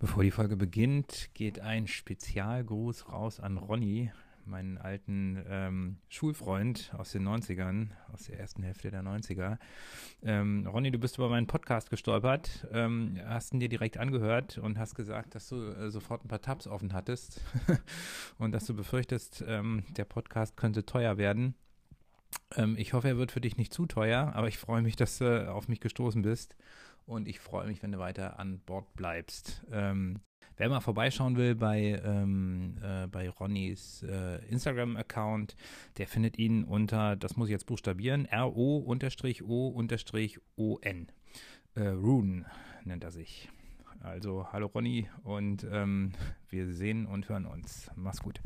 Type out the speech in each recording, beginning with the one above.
Bevor die Folge beginnt, geht ein Spezialgruß raus an Ronny, meinen alten ähm, Schulfreund aus den 90ern, aus der ersten Hälfte der 90er. Ähm, Ronny, du bist über meinen Podcast gestolpert, ähm, hast ihn dir direkt angehört und hast gesagt, dass du äh, sofort ein paar Tabs offen hattest und dass du befürchtest, ähm, der Podcast könnte teuer werden. Ähm, ich hoffe, er wird für dich nicht zu teuer, aber ich freue mich, dass du auf mich gestoßen bist und ich freue mich, wenn du weiter an Bord bleibst. Ähm, wer mal vorbeischauen will bei, ähm, äh, bei Ronnys äh, Instagram-Account, der findet ihn unter, das muss ich jetzt buchstabieren, R-O-O-O-N. Äh, Rune nennt er sich. Also, hallo Ronny und ähm, wir sehen und hören uns. Mach's gut.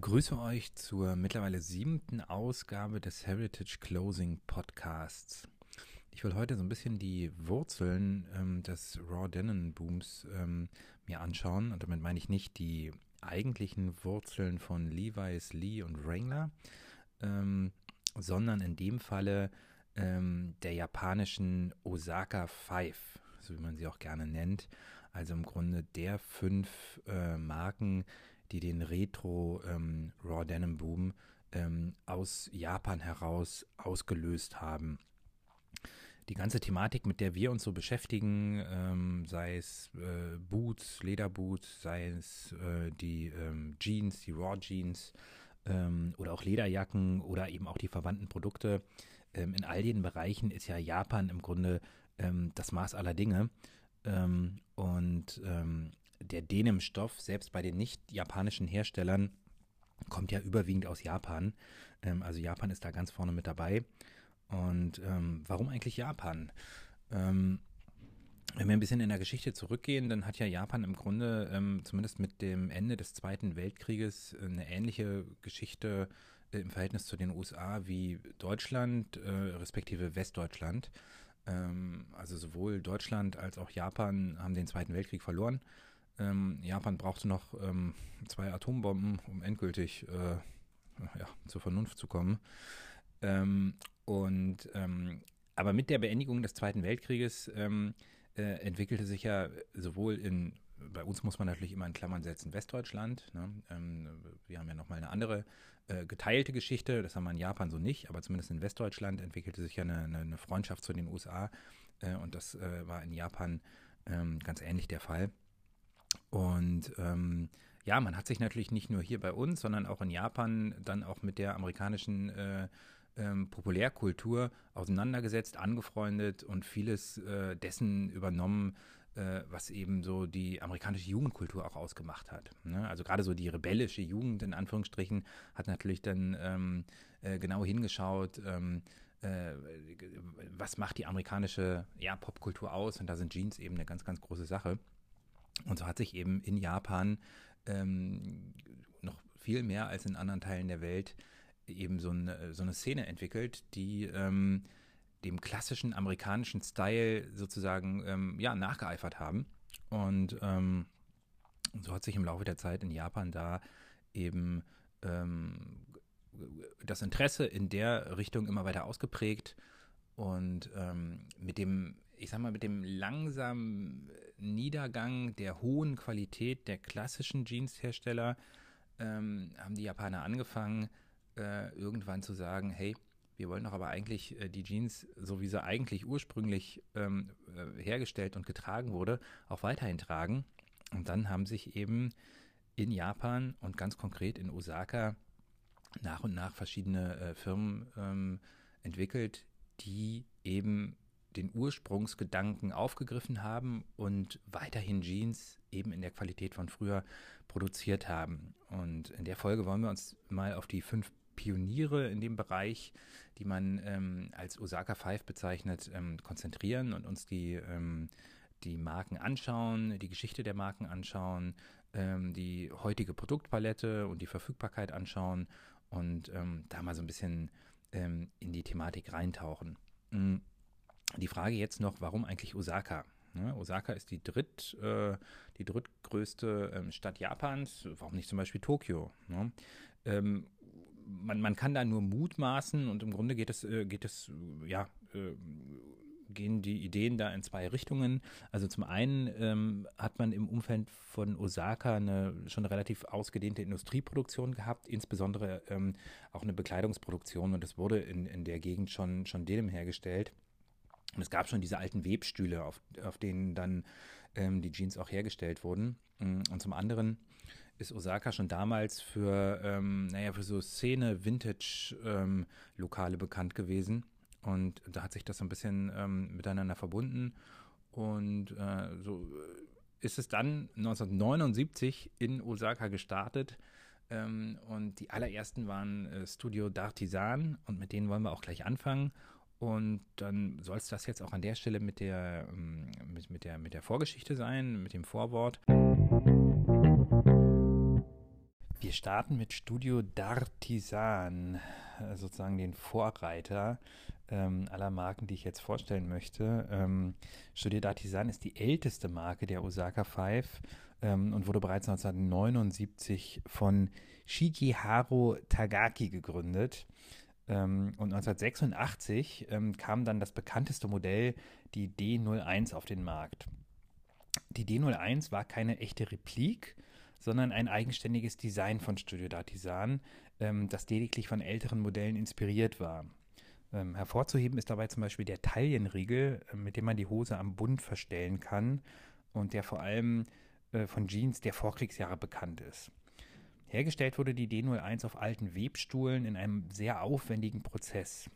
Begrüße euch zur mittlerweile siebten Ausgabe des Heritage Closing Podcasts. Ich will heute so ein bisschen die Wurzeln ähm, des Raw Denon Booms ähm, mir anschauen. Und damit meine ich nicht die eigentlichen Wurzeln von Levi's, Lee und Wrangler, ähm, sondern in dem Falle ähm, der japanischen Osaka Five, so wie man sie auch gerne nennt. Also im Grunde der fünf äh, Marken, die den Retro ähm, Raw Denim Boom ähm, aus Japan heraus ausgelöst haben. Die ganze Thematik, mit der wir uns so beschäftigen, ähm, sei es äh, Boots, Lederboots, sei es äh, die ähm, Jeans, die Raw Jeans ähm, oder auch Lederjacken oder eben auch die verwandten Produkte, ähm, in all den Bereichen ist ja Japan im Grunde das Maß aller Dinge. und der Denim-Stoff, selbst bei den nicht japanischen Herstellern, kommt ja überwiegend aus Japan. Ähm, also Japan ist da ganz vorne mit dabei. Und ähm, warum eigentlich Japan? Ähm, wenn wir ein bisschen in der Geschichte zurückgehen, dann hat ja Japan im Grunde ähm, zumindest mit dem Ende des Zweiten Weltkrieges eine ähnliche Geschichte äh, im Verhältnis zu den USA wie Deutschland, äh, respektive Westdeutschland. Ähm, also sowohl Deutschland als auch Japan haben den Zweiten Weltkrieg verloren. Ähm, Japan brauchte noch ähm, zwei Atombomben, um endgültig äh, ja, zur Vernunft zu kommen. Ähm, und ähm, aber mit der Beendigung des Zweiten Weltkrieges ähm, äh, entwickelte sich ja sowohl in bei uns muss man natürlich immer in Klammern setzen, Westdeutschland. Ne? Ähm, wir haben ja nochmal eine andere äh, geteilte Geschichte, das haben wir in Japan so nicht, aber zumindest in Westdeutschland entwickelte sich ja eine, eine, Freundschaft zu den USA äh, und das äh, war in Japan ähm, ganz ähnlich der Fall. Und ähm, ja, man hat sich natürlich nicht nur hier bei uns, sondern auch in Japan dann auch mit der amerikanischen äh, ähm, Populärkultur auseinandergesetzt, angefreundet und vieles äh, dessen übernommen, äh, was eben so die amerikanische Jugendkultur auch ausgemacht hat. Ne? Also gerade so die rebellische Jugend in Anführungsstrichen hat natürlich dann ähm, äh, genau hingeschaut, ähm, äh, was macht die amerikanische ja, Popkultur aus und da sind Jeans eben eine ganz, ganz große Sache. Und so hat sich eben in Japan ähm, noch viel mehr als in anderen Teilen der Welt eben so eine, so eine Szene entwickelt, die ähm, dem klassischen amerikanischen Style sozusagen ähm, ja, nachgeeifert haben. Und ähm, so hat sich im Laufe der Zeit in Japan da eben ähm, das Interesse in der Richtung immer weiter ausgeprägt. Und ähm, mit dem, ich sag mal, mit dem langsamen Niedergang der hohen Qualität der klassischen Jeans-Hersteller ähm, haben die Japaner angefangen, äh, irgendwann zu sagen, hey, wir wollen doch aber eigentlich äh, die Jeans, so wie sie eigentlich ursprünglich ähm, äh, hergestellt und getragen wurde, auch weiterhin tragen. Und dann haben sich eben in Japan und ganz konkret in Osaka nach und nach verschiedene äh, Firmen ähm, entwickelt, die eben den Ursprungsgedanken aufgegriffen haben und weiterhin Jeans eben in der Qualität von früher produziert haben. Und in der Folge wollen wir uns mal auf die fünf Pioniere in dem Bereich, die man ähm, als Osaka Five bezeichnet, ähm, konzentrieren und uns die, ähm, die Marken anschauen, die Geschichte der Marken anschauen, ähm, die heutige Produktpalette und die Verfügbarkeit anschauen und ähm, da mal so ein bisschen ähm, in die Thematik reintauchen. Mhm. Die Frage jetzt noch, warum eigentlich Osaka? Ne? Osaka ist die, dritt, äh, die drittgrößte ähm, Stadt Japans. Warum nicht zum Beispiel Tokio? Ne? Ähm, man, man kann da nur mutmaßen und im Grunde geht es, äh, geht es ja, äh, gehen die Ideen da in zwei Richtungen. Also zum einen ähm, hat man im Umfeld von Osaka eine schon eine relativ ausgedehnte Industrieproduktion gehabt, insbesondere ähm, auch eine Bekleidungsproduktion und das wurde in, in der Gegend schon, schon Denim hergestellt. Und es gab schon diese alten Webstühle, auf, auf denen dann ähm, die Jeans auch hergestellt wurden. Und zum anderen ist Osaka schon damals für, ähm, naja, für so Szene-Vintage-Lokale ähm, bekannt gewesen. Und da hat sich das so ein bisschen ähm, miteinander verbunden. Und äh, so ist es dann 1979 in Osaka gestartet. Ähm, und die allerersten waren äh, Studio D'Artisan und mit denen wollen wir auch gleich anfangen. Und dann soll es das jetzt auch an der Stelle mit der, ähm, mit, mit, der, mit der Vorgeschichte sein, mit dem Vorwort. Wir starten mit Studio D'Artisan, äh, sozusagen den Vorreiter ähm, aller Marken, die ich jetzt vorstellen möchte. Ähm, Studio D'Artisan ist die älteste Marke der Osaka Five ähm, und wurde bereits 1979 von Shigeharu Tagaki gegründet. Ähm, und 1986 ähm, kam dann das bekannteste Modell, die D01 auf den Markt. Die D01 war keine echte Replik, sondern ein eigenständiges Design von Studio D'Artisan, ähm, das lediglich von älteren Modellen inspiriert war. Ähm, hervorzuheben ist dabei zum Beispiel der Taillenriegel, äh, mit dem man die Hose am Bund verstellen kann und der vor allem äh, von Jeans der Vorkriegsjahre bekannt ist. Hergestellt wurde die D01 auf alten Webstuhlen in einem sehr aufwendigen Prozess.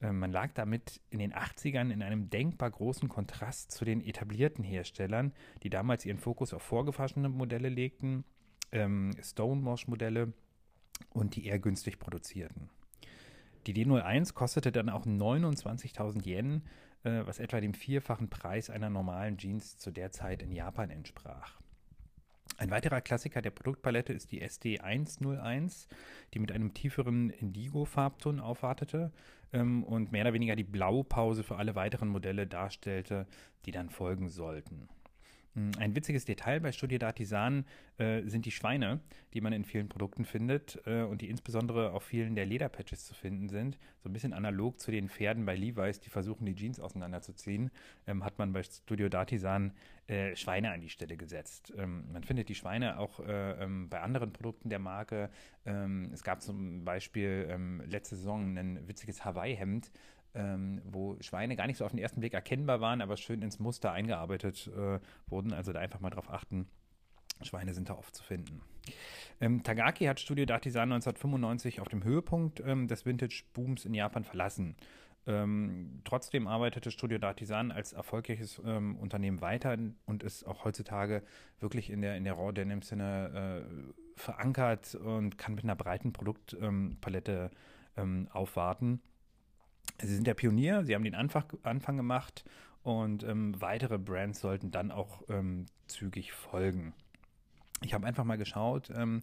Ähm, man lag damit in den 80ern in einem denkbar großen Kontrast zu den etablierten Herstellern, die damals ihren Fokus auf vorgefassene Modelle legten, ähm, Stonewash-Modelle und die eher günstig produzierten. Die D01 kostete dann auch 29.000 Yen, äh, was etwa dem vierfachen Preis einer normalen Jeans zu der Zeit in Japan entsprach. Ein weiterer Klassiker der Produktpalette ist die SD101, die mit einem tieferen Indigo-Farbton aufwartete ähm, und mehr oder weniger die Blaupause für alle weiteren Modelle darstellte, die dann folgen sollten. Hm, ein witziges Detail bei Studio D'Artisan äh, sind die Schweine, die man in vielen Produkten findet äh, und die insbesondere auf vielen der Lederpatches zu finden sind. So ein bisschen analog zu den Pferden bei Levi's, die versuchen, die Jeans auseinanderzuziehen, ähm, hat man bei Studio D'Artisan äh, Schweine an die Stelle gesetzt. Ähm, man findet die Schweine auch äh, ähm, bei anderen Produkten der Marke. Ähm, es gab zum Beispiel ähm, letzte Saison ein witziges Hawaii-Hemd, ähm, wo Schweine gar nicht so auf den ersten Blick erkennbar waren, aber schön ins Muster eingearbeitet äh, wurden. Also da einfach mal drauf achten. Schweine sind da oft zu finden. Ähm, Tagaki hat Studio D'Artisan 1995 auf dem Höhepunkt ähm, des Vintage-Booms in Japan verlassen. Ähm, trotzdem arbeitete Studio D'Artisan als erfolgreiches ähm, Unternehmen weiter und ist auch heutzutage wirklich in der, in der Raw Denim-Szene äh, verankert und kann mit einer breiten Produktpalette ähm, aufwarten. Sie sind der Pionier, sie haben den Anfang, Anfang gemacht und ähm, weitere Brands sollten dann auch ähm, zügig folgen. Ich habe einfach mal geschaut, ähm,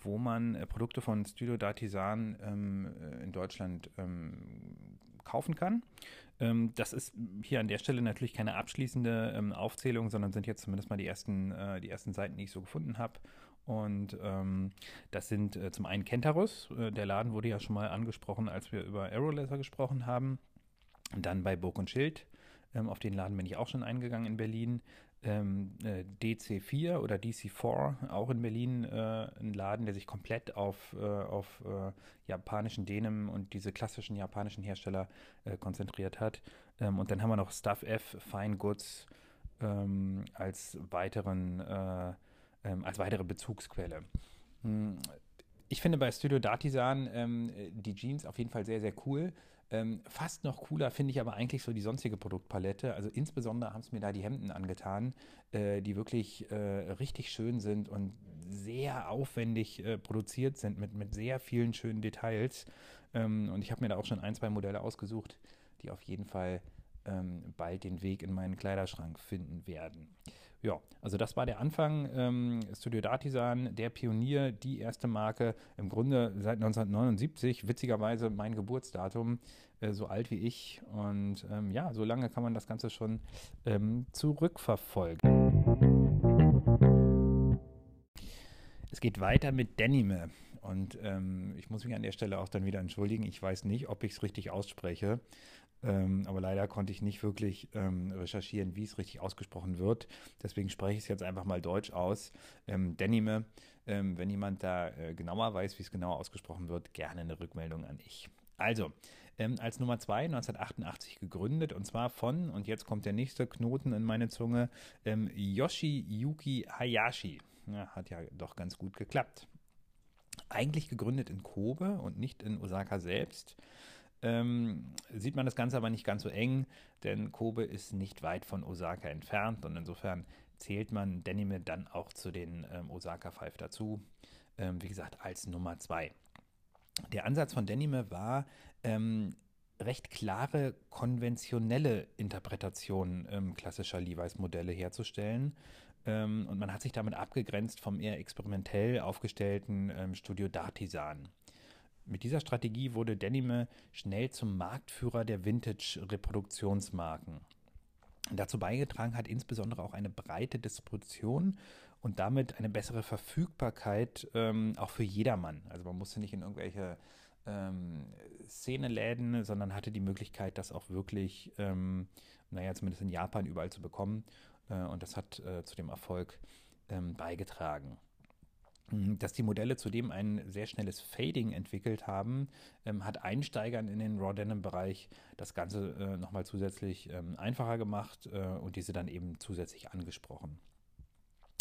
wo man äh, Produkte von Studio D'Artisan ähm, äh, in Deutschland ähm, kaufen kann. Ähm, das ist hier an der Stelle natürlich keine abschließende Aufzählung, sondern sind jetzt zumindest mal die ersten, äh, die ersten Seiten, die ich so gefunden habe. Und ähm, das sind äh, zum einen Kentarus, äh, der Laden wurde ja schon mal angesprochen, als wir über Aerolaser gesprochen haben. Und dann bei Burg und Schild, ähm, auf den Laden bin ich auch schon eingegangen in Berlin. Ähm, äh, DC4 oder DC4, auch in Berlin, äh, ein Laden, der sich komplett auf, äh, auf äh, japanischen Denim und diese klassischen japanischen Hersteller konzentriert hat. Ähm, und dann haben wir noch Stuff F, Fine Goods ähm, als weiteren ähm, als weitere Bezugsquelle. Hm, ich finde bei Studio Dartisan ähm, die Jeans auf jeden Fall sehr, sehr cool. Ähm, fast noch cooler finde ich aber eigentlich so die sonstige Produktpalette. Also insbesondere haben es mir da die Hemden angetan, äh, die wirklich äh, richtig schön sind und sehr aufwendig äh, produziert sind mit, mit sehr vielen schönen Details. Ähm, und ich habe mir da auch schon ein, zwei Modelle ausgesucht, die auf jeden Fall ähm, bald den Weg in meinen Kleiderschrank finden werden. Ja, also das war der Anfang. Ähm, Studio Dartisan, der Pionier, die erste Marke, im Grunde seit 1979, witzigerweise mein Geburtsdatum, äh, so alt wie ich. Und ähm, ja, so lange kann man das Ganze schon ähm, zurückverfolgen. Es geht weiter mit Denime. Und ähm, ich muss mich an der Stelle auch dann wieder entschuldigen. Ich weiß nicht, ob ich es richtig ausspreche. Ähm, aber leider konnte ich nicht wirklich ähm, recherchieren, wie es richtig ausgesprochen wird. Deswegen spreche ich es jetzt einfach mal deutsch aus. Ähm, Denime, ähm, wenn jemand da äh, genauer weiß, wie es genau ausgesprochen wird, gerne eine Rückmeldung an ich. Also, ähm, als Nummer 2 1988 gegründet und zwar von, und jetzt kommt der nächste Knoten in meine Zunge, ähm, Yoshiyuki Hayashi. Ja, hat ja doch ganz gut geklappt. Eigentlich gegründet in Kobe und nicht in Osaka selbst ähm, sieht man das Ganze aber nicht ganz so eng, denn Kobe ist nicht weit von Osaka entfernt und insofern zählt man Denime dann auch zu den ähm, Osaka Five dazu. Ähm, wie gesagt, als Nummer zwei. Der Ansatz von Denime war, ähm, recht klare konventionelle Interpretationen ähm, klassischer Levi's-Modelle herzustellen. Ähm, und man hat sich damit abgegrenzt vom eher experimentell aufgestellten ähm, Studio Dartisan. Mit dieser Strategie wurde Denime schnell zum Marktführer der Vintage-Reproduktionsmarken. Dazu beigetragen hat insbesondere auch eine breite Distribution und damit eine bessere Verfügbarkeit ähm, auch für jedermann. Also man musste nicht in irgendwelche ähm, Szeneläden, sondern hatte die Möglichkeit, das auch wirklich, ähm, naja, zumindest in Japan überall zu bekommen. Äh, und das hat äh, zu dem Erfolg ähm, beigetragen. Mhm, dass die Modelle zudem ein sehr schnelles Fading entwickelt haben, ähm, hat Einsteigern in den Raw Denim-Bereich das Ganze äh, nochmal zusätzlich ähm, einfacher gemacht äh, und diese dann eben zusätzlich angesprochen.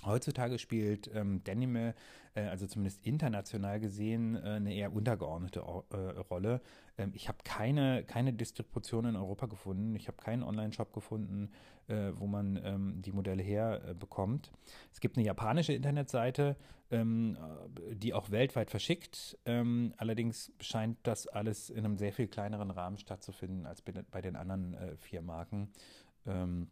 Heutzutage spielt ähm, Denime, äh, also zumindest international gesehen, äh, eine eher untergeordnete äh, Rolle. Ähm, ich habe keine, keine Distribution in Europa gefunden. Ich habe keinen Online-Shop gefunden, äh, wo man ähm, die Modelle herbekommt. Äh, es gibt eine japanische Internetseite, ähm, die auch weltweit verschickt. Ähm, allerdings scheint das alles in einem sehr viel kleineren Rahmen stattzufinden als bei den anderen äh, vier Marken. Ähm,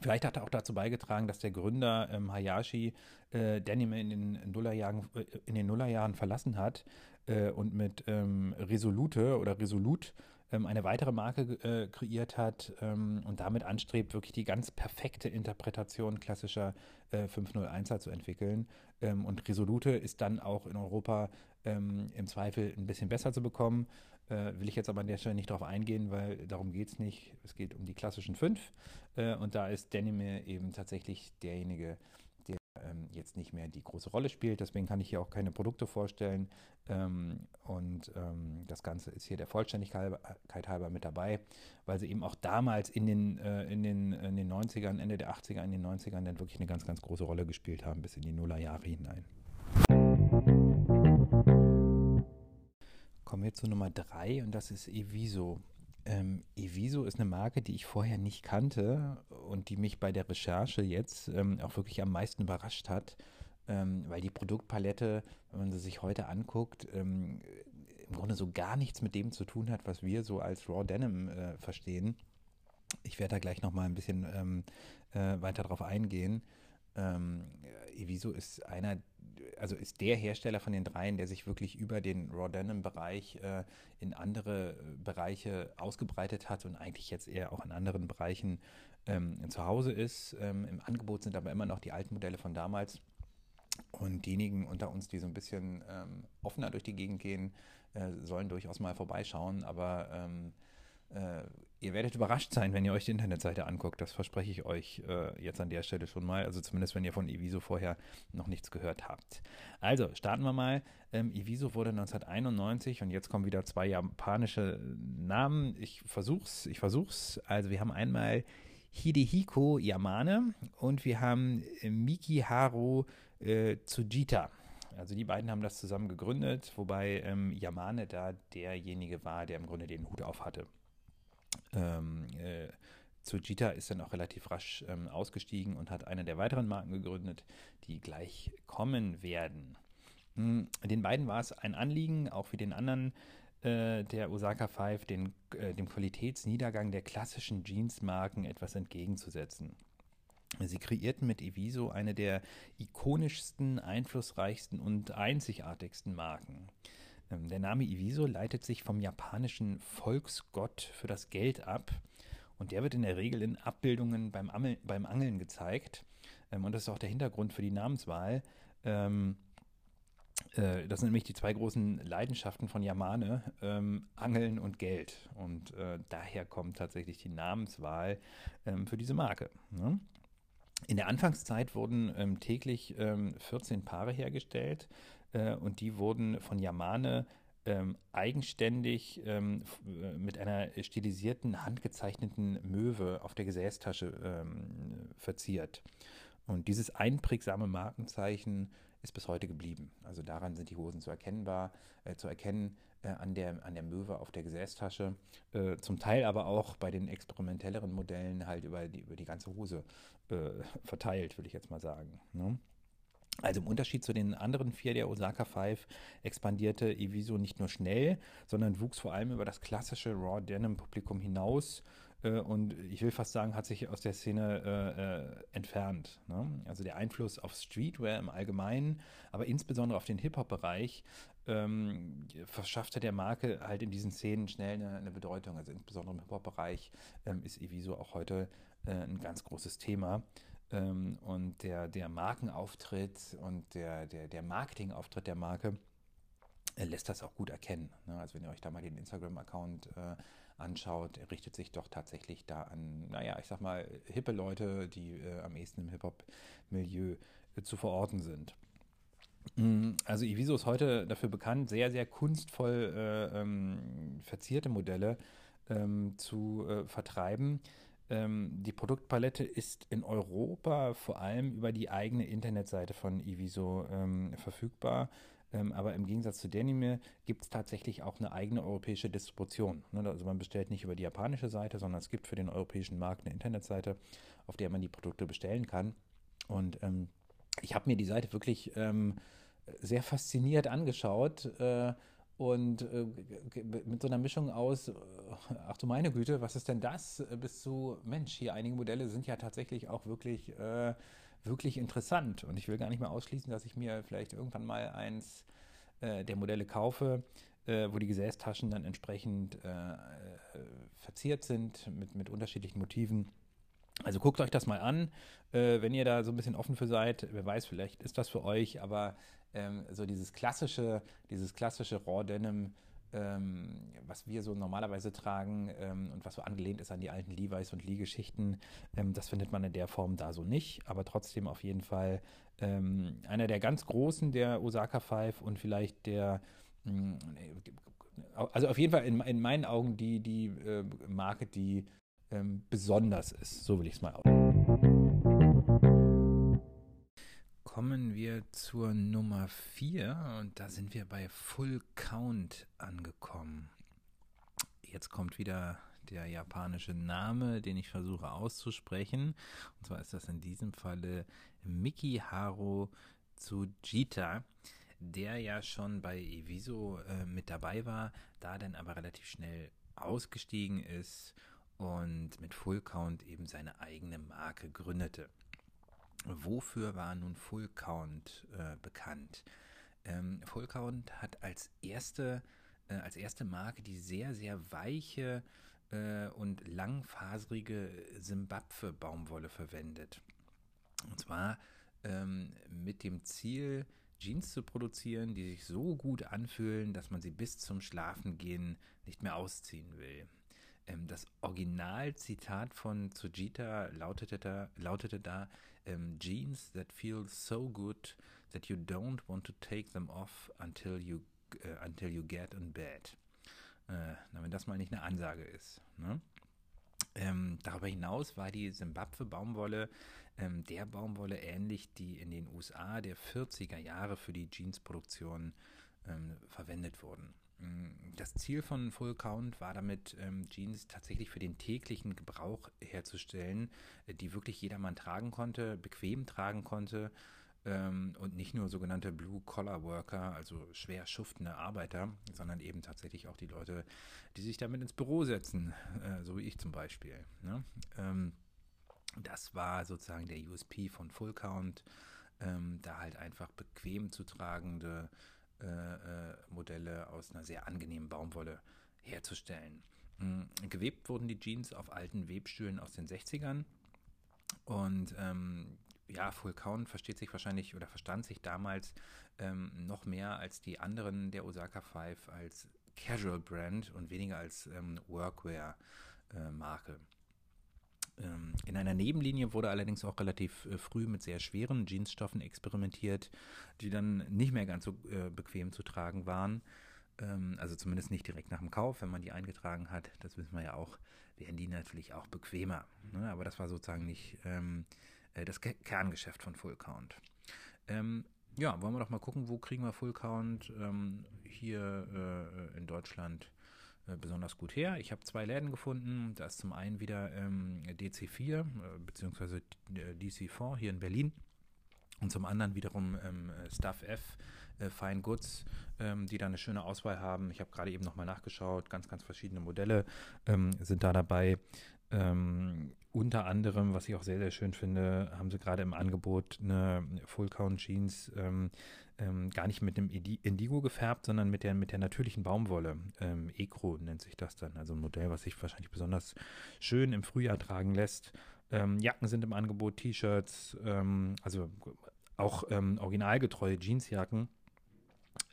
Vielleicht hat er auch dazu beigetragen, dass der Gründer ähm, Hayashi äh, Denime in den Nullerjahren, äh, in den Nullerjahren verlassen hat äh, und mit ähm, Resolute oder Resolut ähm, eine weitere Marke äh, kreiert hat ähm, und damit anstrebt, wirklich die ganz perfekte Interpretation klassischer 501er äh, zu entwickeln. Ähm, und Resolute ist dann auch in Europa ähm, im Zweifel ein bisschen besser zu bekommen. Äh, will ich jetzt aber an der Stelle nicht darauf eingehen, weil darum geht es nicht. Es geht um die klassischen fünf. Äh, und da ist Denime eben tatsächlich derjenige, der ähm, jetzt nicht mehr die große Rolle spielt. Deswegen kann ich hier auch keine Produkte vorstellen. Ähm, und ähm, das Ganze ist hier der Vollständigkeit halber mit dabei, weil sie eben auch damals in den, äh, in, den, in den 90ern, Ende der 80er, in den 90ern dann wirklich eine ganz, ganz große Rolle gespielt haben, bis in die Nullerjahre hinein. Kommen wir zu Nummer drei und das ist Eviso. Ähm, Eviso ist eine Marke, die ich vorher nicht kannte und die mich bei der Recherche jetzt ähm, auch wirklich am meisten überrascht hat, ähm, weil die Produktpalette, wenn man sie sich heute anguckt, ähm, im Grunde so gar nichts mit dem zu tun hat, was wir so als Raw Denim äh, verstehen. Ich werde da gleich nochmal ein bisschen ähm, äh, weiter drauf eingehen. Ähm, Eviso ist einer also ist der Hersteller von den dreien, der sich wirklich über den Raw Denim Bereich äh, in andere Bereiche ausgebreitet hat und eigentlich jetzt eher auch in anderen Bereichen ähm, zu Hause ist. Ähm, Im Angebot sind aber immer noch die alten Modelle von damals. Und diejenigen unter uns, die so ein bisschen ähm, offener durch die Gegend gehen, äh, sollen durchaus mal vorbeischauen. Aber ähm, äh, ihr werdet überrascht sein, wenn ihr euch die Internetseite anguckt. Das verspreche ich euch äh, jetzt an der Stelle schon mal. Also zumindest, wenn ihr von Eviso vorher noch nichts gehört habt. Also, starten wir mal. Ähm, Eviso wurde 1991 und jetzt kommen wieder zwei japanische Namen. Ich versuch's, ich versuch's. Also, wir haben einmal Hidehiko Yamane und wir haben Mikiharu äh, Tsujita. Also die beiden haben das zusammen gegründet, wobei ähm, Yamane da derjenige war, der im Grunde den Hut auf hatte. Ähm, äh, Tsujita ist dann auch relativ rasch ähm, ausgestiegen und hat eine der weiteren Marken gegründet, die gleich kommen werden. Hm, den beiden war es ein Anliegen, auch wie den anderen äh, der Osaka Five, den, äh, dem Qualitätsniedergang der klassischen Jeans-Marken etwas entgegenzusetzen. Sie kreierten mit Eviso eine der ikonischsten, einflussreichsten und einzigartigsten Marken. Ähm, der Name Eviso leitet sich vom japanischen Volksgott für das Geld ab und der wird in der Regel in Abbildungen beim, Ammel, beim Angeln gezeigt. Ähm, und das ist auch der Hintergrund für die Namenswahl. Ähm, äh, das sind nämlich die zwei großen Leidenschaften von Yamane, Angeln und Geld. Und äh, daher kommt tatsächlich die Namenswahl für diese Marke. Ne? In der Anfangszeit wurden täglich 14 Paare hergestellt äh, und die wurden von Yamane ähm, eigenständig ähm, äh, mit einer stilisierten, handgezeichneten Möwe auf der Gesäßtasche ähm, verziert. Und dieses einprägsame Markenzeichen ist bis heute geblieben. Also daran sind die Hosen zu erkennbar, äh, zu erkennen äh, an, der, an der Möwe auf der Gesäßtasche. Äh, zum Teil aber auch bei den experimentelleren Modellen halt über die, über die ganze Hose äh, verteilt, würde ich jetzt mal sagen. Ne? Also im Unterschied zu den anderen vier der Osaka Five expandierte Eviso nicht nur schnell, sondern wuchs vor allem über das klassische Raw Denim Publikum hinaus äh, und ich will fast sagen, hat sich aus der Szene äh, äh, entfernt. Ne? Also der Einfluss auf Streetwear im Allgemeinen, aber insbesondere auf den Hip-Hop-Bereich ähm, verschaffte der Marke halt in diesen Szenen schnell eine, eine Bedeutung. Also insbesondere im Hip-Hop-Bereich ähm, ist Eviso auch heute äh, ein ganz großes Thema. Ähm, und der, der Markenauftritt und der, der, der Marketingauftritt der Marke äh, lässt das auch gut erkennen. Ne? Also wenn ihr euch da mal den Instagram-Account äh, anschaut, richtet sich doch tatsächlich da an, naja, ich sag mal, hippe Leute, die äh, am ehesten im Hip-Hop-Milieu äh, zu verorten sind. Mm, also Iviso ist heute dafür bekannt, sehr, sehr kunstvoll äh, ähm, verzierte Modelle ähm, zu äh, vertreiben. Ähm, die Produktpalette ist in Europa vor allem über die eigene Internetseite von Iviso ähm, verfügbar. Ähm, aber im Gegensatz zu Denime gibt es tatsächlich auch eine eigene europäische Distribution. Ne? Also man bestellt nicht über die japanische Seite, sondern es gibt für den europäischen Markt eine Internetseite, auf der man die Produkte bestellen kann. Und ähm, ich habe mir die Seite wirklich ähm, sehr fasziniert angeschaut. Äh, und äh, mit so einer Mischung aus, äh, ach du meine Güte, was ist denn das? Äh, bis zu, Mensch, hier einige Modelle sind ja tatsächlich auch wirklich, äh, wirklich interessant. Und ich will gar nicht mehr ausschließen, dass ich mir vielleicht irgendwann mal eins äh, der Modelle kaufe, äh, wo die Gesäßtaschen dann entsprechend verziert sind mit, mit unterschiedlichen Motiven. Also guckt euch das mal an, wenn ihr da so ein bisschen offen für seid. Wer weiß, vielleicht ist das für euch, aber ähm, so dieses klassische, dieses klassische Raw Denim, ähm, was wir so normalerweise tragen ähm, und was so angelehnt ist an die alten Levi's und Lee-Geschichten, ähm, das findet man in der Form da so nicht, aber trotzdem auf jeden Fall ähm, einer der ganz großen der Osaka Five und vielleicht der mh, mm, also auf jeden Fall in, in meinen Augen die, die äh, Marke, die ähm, besonders ist, so will ich es mal ausdrücken kommen wir zur Nummer 4 und da sind wir bei Full Count angekommen. Jetzt kommt wieder der japanische Name, den ich versuche auszusprechen. Und zwar ist das in diesem Falle Mikiharu Tsujita, der ja schon bei Eviso äh, mit dabei war, da dann aber relativ schnell ausgestiegen ist und mit Full Count eben seine eigene Marke gründete. Wofür war nun Full Count äh, bekannt? Ähm, Full Count hat als erste, äh, als erste Marke die sehr, sehr weiche äh, und langfaserige Simbabwe-Baumwolle verwendet. Und zwar ähm, mit dem Ziel, Jeans zu produzieren, die sich so gut anfühlen, dass man sie bis zum Schlafengehen nicht mehr ausziehen will. Ähm, das Originalzitat von Tsujita lautete da, lautete da ähm, Jeans that feel so good that you don't want to take them off until you, uh, until you get in bed. Äh, wenn das mal nicht eine Ansage ist. Ne? Ähm, darüber hinaus war die Simbabwe-Baumwolle ähm, der Baumwolle ähnlich, die in den USA der 40er Jahre für die Jeansproduktion ähm, verwendet wurden. Mm, das Ziel von Full Count war damit, ähm, Jeans tatsächlich für den täglichen Gebrauch herzustellen, äh, die wirklich jedermann tragen konnte, bequem tragen konnte ähm, und nicht nur sogenannte Blue-Collar-Worker, also schwer schuftende Arbeiter, sondern eben tatsächlich auch die Leute, die sich damit ins Büro setzen, äh, so wie ich zum Beispiel. Ne? Ähm, Das war sozusagen der USP von Full Count, da halt einfach bequem zu tragende Modelle aus einer sehr angenehmen Baumwolle herzustellen. Mhm. Gewebt wurden die Jeans auf alten Webstühlen aus den 60ern und ähm, ja, Full Count versteht sich wahrscheinlich oder verstand sich damals ähm, noch mehr als die anderen der Osaka Five als Casual Brand und weniger als ähm, Workwear äh, Marke. Ähm, in einer Nebenlinie wurde allerdings auch relativ äh, früh mit sehr schweren Jeansstoffen experimentiert, die dann nicht mehr ganz so äh, bequem zu tragen waren. Ähm, also zumindest nicht direkt nach dem Kauf, wenn man die eingetragen hat. Das wissen wir ja auch, werden die natürlich auch bequemer. Ne? Aber das war sozusagen nicht ähm, äh, das Kerngeschäft von Full Count. Ja, wollen wir doch mal gucken, wo kriegen wir Full Count hier in Deutschland besonders gut her. Ich habe zwei Läden gefunden. Da ist zum einen wieder ähm, DC4 äh, bzw. DC4 hier in Berlin und zum anderen wiederum ähm, Stuff F, äh, Fine Goods, ähm, die da eine schöne Auswahl haben. Ich habe gerade eben nochmal nachgeschaut, ganz, ganz verschiedene Modelle ähm, sind da dabei. Unter anderem, was ich auch sehr, sehr schön finde, haben sie gerade im Angebot eine Full Count Jeans ähm, ähm, gar nicht mit dem Indigo gefärbt, sondern mit der, mit der natürlichen Baumwolle. Ähm, Ecro nennt sich das dann. Also ein Modell, was sich wahrscheinlich besonders schön im Frühjahr tragen lässt. Ähm, Jacken sind im Angebot, T-Shirts, ähm, also auch ähm, originalgetreue Jeansjacken,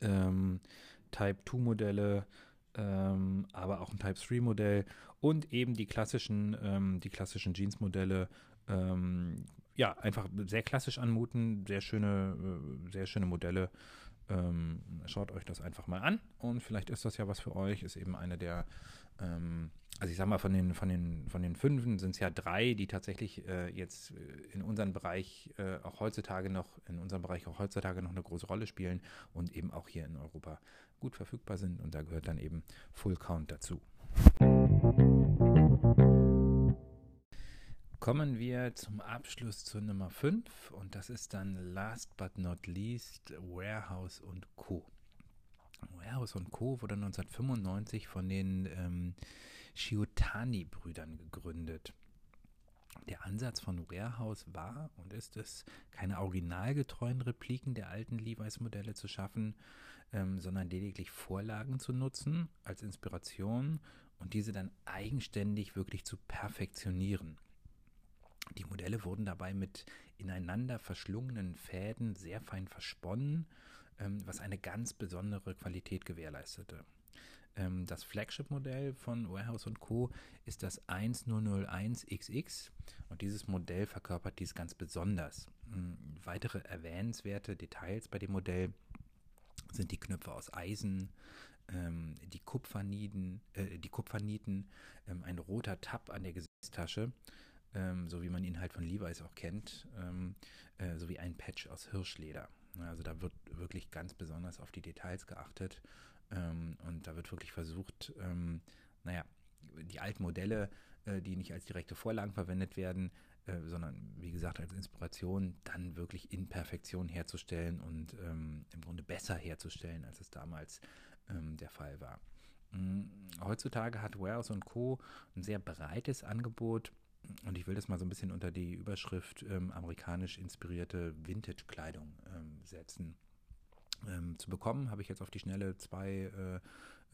ähm, Type 2 Modelle, ähm, aber auch ein Type 3 Modell und eben die klassischen, ähm, die klassischen Jeans-Modelle, ähm, ja, einfach sehr klassisch anmuten, sehr schöne, äh, sehr schöne Modelle. Ähm, schaut euch das einfach mal an und vielleicht ist das ja was für euch. Ist eben eine der, ähm, also ich sag mal, von den, von den, von den Fünfen sind es ja drei, die tatsächlich äh, jetzt äh, in unserem Bereich äh, auch heutzutage noch, in unserem Bereich auch heutzutage noch eine große Rolle spielen und eben auch hier in Europa gut verfügbar sind. Und da gehört dann eben Full Count dazu. Kommen wir zum Abschluss zu Nummer 5 und das ist dann last but not least Warehouse und Co. Warehouse und Co. wurde 1995 von den ähm, Shiotani-Brüdern gegründet. Der Ansatz von Warehouse war und ist es, keine originalgetreuen Repliken der alten Levi's-Modelle zu schaffen, ähm, sondern lediglich Vorlagen zu nutzen als Inspiration und diese dann eigenständig wirklich zu perfektionieren. Die Modelle wurden dabei mit ineinander verschlungenen Fäden sehr fein versponnen, ähm, was eine ganz besondere Qualität gewährleistete. Ähm, das Flagship-Modell von Warehouse Co. ist das 1001XX und dieses Modell verkörpert dies ganz besonders. Ähm, weitere erwähnenswerte Details bei dem Modell sind die Knöpfe aus Eisen, ähm, die Kupfernieten, äh, die Kupfernieten ein roter Tab an der Gesichtstasche ähm, so wie man ihn halt von Levi's auch kennt, ähm, äh, sowie ein Patch aus Hirschleder. Also da wird wirklich ganz besonders auf die Details geachtet ähm, und da wird wirklich versucht, ähm, naja, die alten Modelle, äh, die nicht als direkte Vorlagen verwendet werden, äh, sondern wie gesagt als Inspiration, dann wirklich in Perfektion herzustellen und ähm, im Grunde besser herzustellen, als es damals ähm, der Fall war. Mhm. Heutzutage hat Warehouse Co. ein sehr breites Angebot und ich will das mal so ein bisschen unter die Überschrift ähm, amerikanisch inspirierte Vintage-Kleidung ähm, setzen. Ähm, zu bekommen habe ich jetzt auf die Schnelle zwei äh,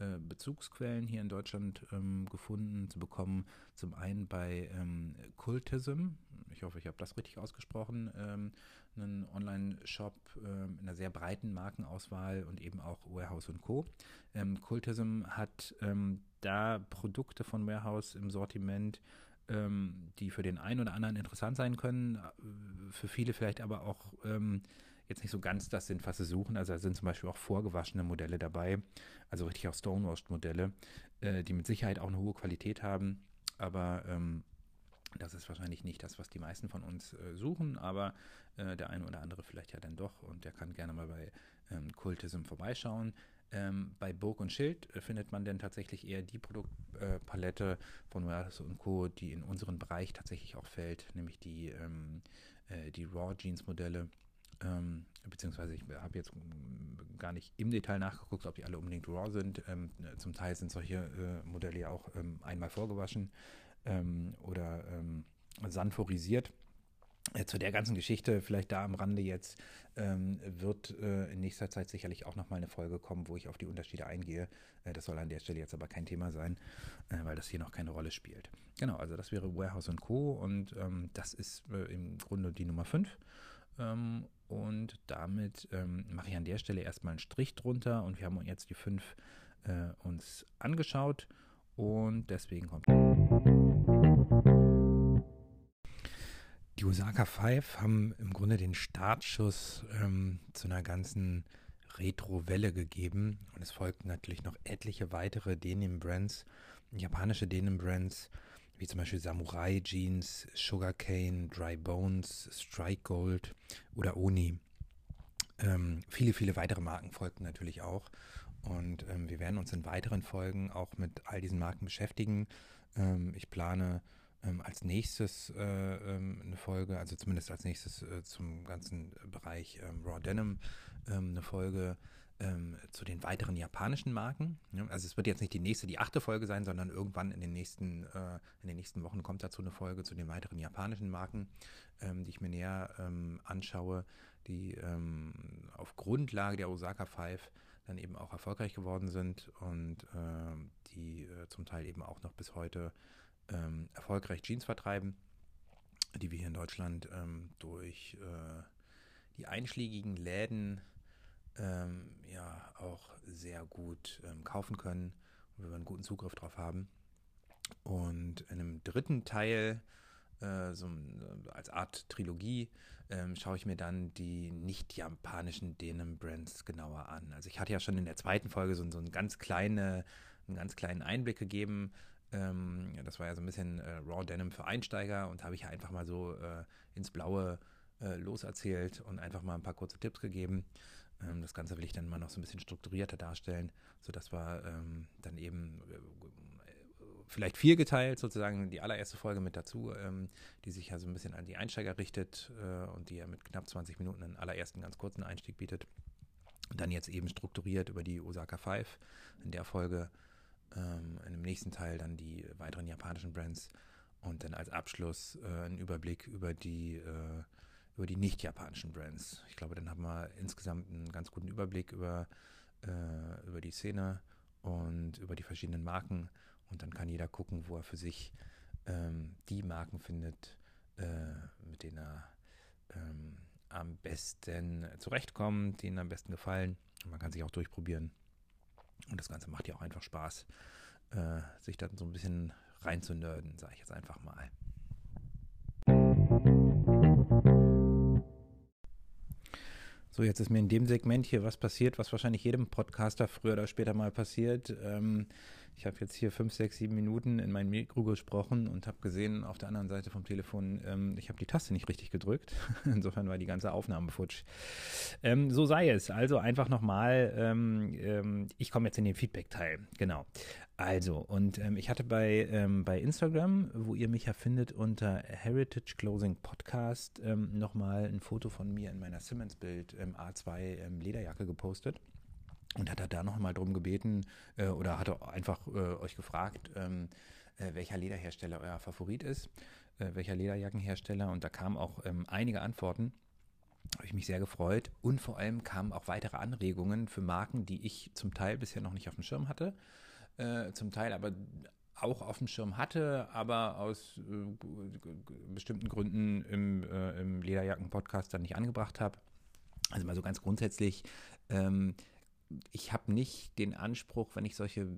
äh, Bezugsquellen hier in Deutschland ähm, gefunden. Zu bekommen zum einen bei ähm, Cultism, ich hoffe, ich habe das richtig ausgesprochen, ähm, einen Online-Shop in einer sehr breiten Markenauswahl und eben auch Warehouse Co. Cultism hat da Produkte von Warehouse im Sortiment, ähm, die für den einen oder anderen interessant sein können, äh, für viele vielleicht aber auch ähm, jetzt nicht so ganz das sind, was sie suchen. Also da sind zum Beispiel auch vorgewaschene Modelle dabei, also richtig auch Stonewashed-Modelle, äh, die mit Sicherheit auch eine hohe Qualität haben, aber ähm, das ist wahrscheinlich nicht das, was die meisten von uns äh, suchen, aber äh, der eine oder andere vielleicht ja dann doch und der kann gerne mal bei ähm, Kultism vorbeischauen. Ähm, bei Burg und Schild äh, findet man dann tatsächlich eher die Produktpalette äh, von Warehouse und Co., die in unseren Bereich tatsächlich auch fällt, nämlich die, ähm, äh, die Raw Jeans Modelle. Ähm, beziehungsweise ich habe jetzt mm, gar nicht im Detail nachgeguckt, ob die alle unbedingt raw sind. Ähm, zum Teil sind solche äh, Modelle ja auch ähm, einmal vorgewaschen ähm, oder sanforisiert. Äh, zu der ganzen Geschichte, vielleicht da am Rande jetzt, ähm, wird äh, in nächster Zeit sicherlich auch nochmal eine Folge kommen, wo ich auf die Unterschiede eingehe. Äh, das soll an der Stelle jetzt aber kein Thema sein, äh, weil das hier noch keine Rolle spielt. Genau, also das wäre Warehouse Co. und ähm, das ist äh, im Grunde die Nummer 5. Ähm, und damit ähm, mache ich an der Stelle erstmal einen Strich drunter und wir haben jetzt die 5 äh, uns angeschaut und deswegen kommt. Die Osaka Five haben im Grunde den Startschuss ähm, zu einer ganzen Retro-Welle gegeben und es folgten natürlich noch etliche weitere Denim-Brands, japanische Denim-Brands, wie zum Beispiel Samurai Jeans, Sugarcane, Dry Bones, Strike Gold oder Oni. Ähm, viele, viele weitere Marken folgten natürlich auch. Und ähm, wir werden uns in weiteren Folgen auch mit all diesen Marken beschäftigen. Ähm, ich plane ähm, als nächstes äh, ähm, eine Folge, also zumindest als nächstes äh, zum ganzen Bereich ähm, Raw Denim ähm, eine Folge ähm, zu den weiteren japanischen Marken. Ja, also es wird jetzt nicht die nächste, die achte Folge sein, sondern irgendwann in den nächsten, äh, in den nächsten Wochen kommt dazu eine Folge zu den weiteren japanischen Marken, ähm, die ich mir näher anschaue, die auf Grundlage der Osaka Five dann eben auch erfolgreich geworden sind und äh, die äh, zum Teil eben auch noch bis heute ähm, erfolgreich Jeans vertreiben, die wir hier in Deutschland ähm, durch äh, die einschlägigen Läden ähm, ja auch sehr gut ähm, kaufen können und wir einen guten Zugriff drauf haben. Und in einem dritten Teil, äh, so als Art Trilogie, ähm, schaue ich mir dann die nicht japanischen Denim-Brands genauer an. Also ich hatte ja schon in der zweiten Folge so, so einen ganz kleine, einen ganz kleinen Einblick gegeben, ähm, das war ja so ein bisschen äh, Raw Denim für Einsteiger und habe ich einfach mal so äh, ins Blaue äh, loserzählt und einfach mal ein paar kurze Tipps gegeben. Ähm, das Ganze will ich dann mal noch so ein bisschen strukturierter darstellen, sodass wir ähm, dann eben äh, vielleicht vier geteilt, sozusagen die allererste Folge mit dazu, ähm, die sich ja so ein bisschen an die Einsteiger richtet äh, und die ja mit knapp 20 Minuten einen allerersten ganz kurzen Einstieg bietet. Dann jetzt eben strukturiert über die Osaka 5 in der Folge ähm, in dem nächsten Teil dann die weiteren japanischen Brands und dann als Abschluss äh, ein Überblick über die, äh, über die nicht-japanischen Brands. Ich glaube, dann haben wir insgesamt einen ganz guten Überblick über, äh, über die Szene und über die verschiedenen Marken und dann kann jeder gucken, wo er für sich ähm, die Marken findet, äh, mit denen er ähm, am besten zurechtkommt, denen am besten gefallen. man kann sich auch durchprobieren und das Ganze macht ja auch einfach Spaß, äh, sich dann so ein bisschen reinzunörden, sage ich jetzt einfach mal. So, jetzt ist mir in dem Segment hier was passiert, was wahrscheinlich jedem Podcaster früher oder später mal passiert. Ähm, ich habe jetzt hier fünf, sechs, sieben Minuten in mein Mikro gesprochen und habe gesehen auf der anderen Seite vom Telefon, ähm, ich habe die Taste nicht richtig gedrückt. Insofern war die ganze Aufnahme futsch. Ähm, so sei es. Also einfach nochmal, ähm, ähm, ich komme jetzt in den Feedback-Teil. Genau. Also, und ähm, ich hatte bei, ähm, bei Instagram, wo ihr mich ja findet unter Heritage Closing Podcast, ähm, nochmal ein Foto von mir in meiner Simmons-Bild A2 Lederjacke gepostet und hat er da nochmal drum gebeten äh, oder hat er einfach äh, euch gefragt, ähm, äh, welcher Lederhersteller euer Favorit ist, äh, welcher Lederjackenhersteller und da kamen auch ähm, einige Antworten. Habe ich mich sehr gefreut und vor allem kamen auch weitere Anregungen für Marken, die ich zum Teil bisher noch nicht auf dem Schirm hatte, äh, zum Teil aber auch auf dem Schirm hatte, aber aus äh, bestimmten Gründen im, im Lederjacken-Podcast dann nicht angebracht habe. Also mal so ganz grundsätzlich ähm, ich habe nicht den Anspruch, wenn ich solche äh,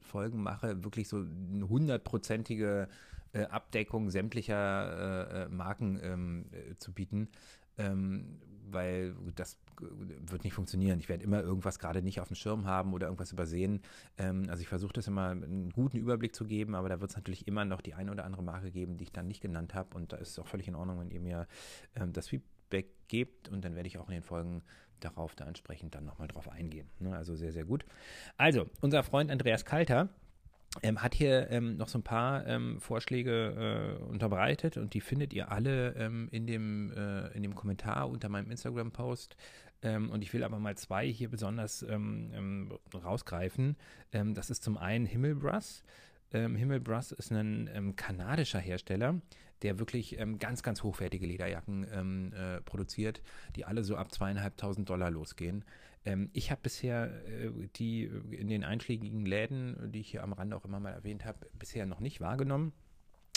Folgen mache, wirklich so eine hundertprozentige äh, Abdeckung sämtlicher äh, Marken ähm, zu bieten, ähm, weil das wird nicht funktionieren. Ich werde immer irgendwas gerade nicht auf dem Schirm haben oder irgendwas übersehen. Ähm, also ich versuche das immer einen guten Überblick zu geben, aber da wird es natürlich immer noch die eine oder andere Marke geben, die ich dann nicht genannt habe und da ist es auch völlig in Ordnung, wenn ihr mir das Feedback gebt und dann werde ich auch in den Folgen darauf da entsprechend dann nochmal drauf eingehen. Ne? Also sehr, sehr gut. Also, unser Freund Andreas Kalter ähm, hat hier ähm, noch so ein paar ähm, Vorschläge äh, unterbreitet und die findet ihr alle ähm, in, dem, äh, in dem Kommentar unter meinem Instagram-Post. Ähm, und ich will aber mal zwei hier besonders ähm, rausgreifen. das ist zum einen Himmelbrass. Ähm, Himmelbrass ist ein kanadischer Hersteller, der wirklich ähm, ganz, ganz hochwertige Lederjacken ähm, äh, produziert, die alle so ab zweieinhalbtausend Dollar losgehen. Ähm, ich habe bisher äh, die in den einschlägigen Läden, die ich hier am Rande auch immer mal erwähnt habe, bisher noch nicht wahrgenommen.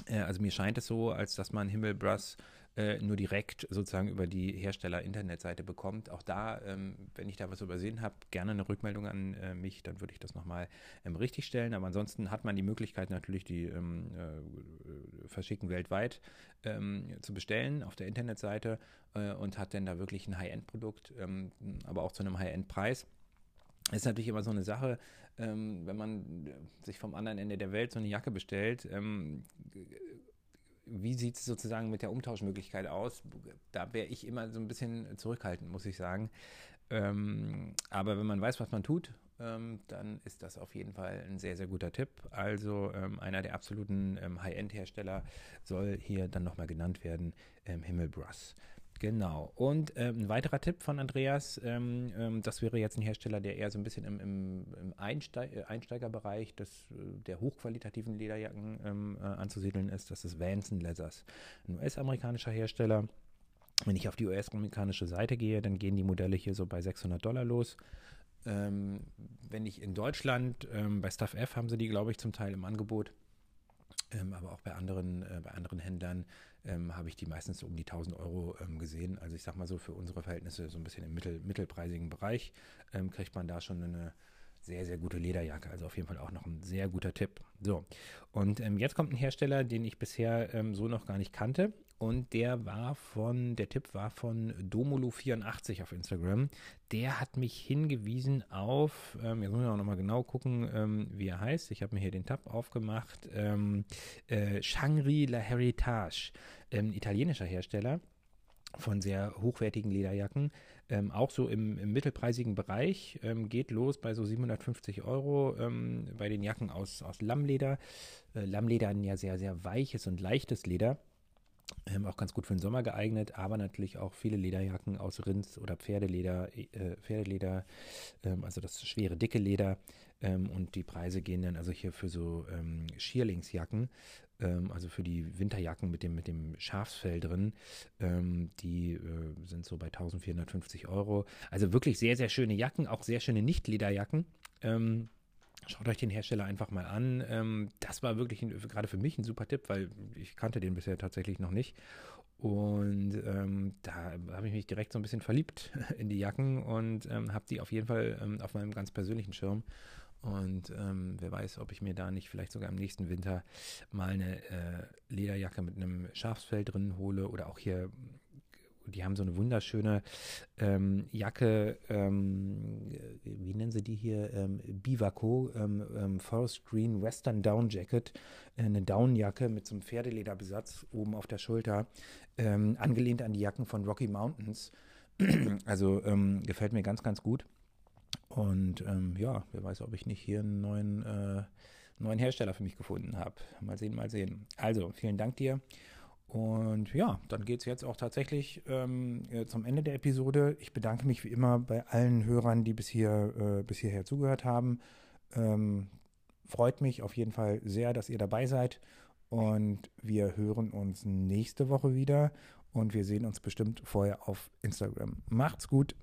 Äh, also mir scheint es so, als dass man Himmelbrass äh, nur direkt sozusagen über die Hersteller-Internetseite bekommt. Auch da, ähm, wenn ich da was übersehen habe, gerne eine Rückmeldung an äh, mich, dann würde ich das nochmal ähm, richtigstellen. Aber ansonsten hat man die Möglichkeit natürlich, die ähm, äh, verschicken weltweit ähm, zu bestellen auf der Internetseite äh, und hat dann da wirklich ein High-End-Produkt, ähm, aber auch zu einem High-End-Preis. Ist natürlich immer so eine Sache, ähm, wenn man sich vom anderen Ende der Welt so eine Jacke bestellt, wie sieht es sozusagen mit der Umtauschmöglichkeit aus? Da wäre ich immer so ein bisschen zurückhaltend, muss ich sagen. Ähm, aber wenn man weiß, was man tut, ähm, dann ist das auf jeden Fall ein sehr, sehr guter Tipp. Also ähm, einer der absoluten ähm, High-End-Hersteller soll hier dann nochmal genannt werden, ähm, Himmelbrush. Genau. Und ähm, ein weiterer Tipp von Andreas, ähm, ähm, das wäre jetzt ein Hersteller, der eher so ein bisschen im, im, im Einsteig äh, Einsteigerbereich des, äh, der hochqualitativen Lederjacken ähm, äh, anzusiedeln ist. Das ist Vance Leathers, ein US-amerikanischer Hersteller. Wenn ich auf die US-amerikanische Seite gehe, dann gehen die Modelle hier so bei 600 Dollar los. Ähm, wenn ich in Deutschland, ähm, bei Stuff F haben sie die, glaube ich, zum Teil im Angebot aber auch bei anderen, äh, bei anderen Händlern ähm, habe ich die meistens so um die 1000 Euro ähm, gesehen. Also ich sage mal so für unsere Verhältnisse so ein bisschen im mittel, mittelpreisigen Bereich ähm, kriegt man da schon eine sehr, sehr gute Lederjacke. Also auf jeden Fall auch noch ein sehr guter Tipp. So, und ähm, jetzt kommt ein Hersteller, den ich bisher ähm, so noch gar nicht kannte. Und der war von, der Tipp war von Domolo84 auf Instagram. Der hat mich hingewiesen auf, ähm, jetzt muss ich auch nochmal genau gucken, ähm, wie er heißt. Ich habe mir hier den Tab aufgemacht. Ähm, äh, Shangri La Heritage, ähm, italienischer Hersteller von sehr hochwertigen Lederjacken. Ähm, auch so im, im mittelpreisigen Bereich. Ähm, geht los bei so 750 Euro ähm, bei den Jacken aus, aus Lammleder. Äh, Lammleder ein ja sehr, sehr weiches und leichtes Leder. Ähm, auch ganz gut für den Sommer geeignet, aber natürlich auch viele Lederjacken aus Rinds oder Pferdeleder, äh, Pferdeleder, ähm, also das schwere, dicke Leder. Ähm, und die Preise gehen dann also hier für so Schierlingsjacken, ähm, also für die Winterjacken mit dem, mit dem Schafsfell drin, ähm, die äh, sind so bei 1450 Euro. Also wirklich sehr, sehr schöne Jacken, auch sehr schöne Nicht-Lederjacken. Ähm, Schaut euch den Hersteller einfach mal an. Ähm, das war wirklich ein, gerade für mich ein super Tipp, weil ich kannte den bisher tatsächlich noch nicht. Und ähm, da habe ich mich direkt so ein bisschen verliebt in die Jacken und ähm, habe die auf jeden Fall ähm, auf meinem ganz persönlichen Schirm. Und ähm, wer weiß, ob ich mir da nicht vielleicht sogar im nächsten Winter mal eine äh, Lederjacke mit einem Schafsfell drin hole oder auch hier die haben so eine wunderschöne ähm, Jacke, ähm, wie nennen sie die hier? Ähm, Bivaco, ähm, ähm, Forest Green Western Down Jacket, äh, eine Downjacke mit so einem Pferdelederbesatz oben auf der Schulter, ähm, angelehnt an die Jacken von Rocky Mountains. also gefällt mir ganz, ganz gut. Und ja, wer weiß, ob ich nicht hier einen neuen, äh, neuen Hersteller für mich gefunden habe. Mal sehen, mal sehen. Also, vielen Dank dir. Und ja, dann geht es jetzt auch tatsächlich ähm, äh, zum Ende der Episode. Ich bedanke mich wie immer bei allen Hörern, die bis, hier, äh, bis hierher zugehört haben. Ähm, freut mich auf jeden Fall sehr, dass ihr dabei seid. Und wir hören uns nächste Woche wieder. Und wir sehen uns bestimmt vorher auf Instagram. Macht's gut.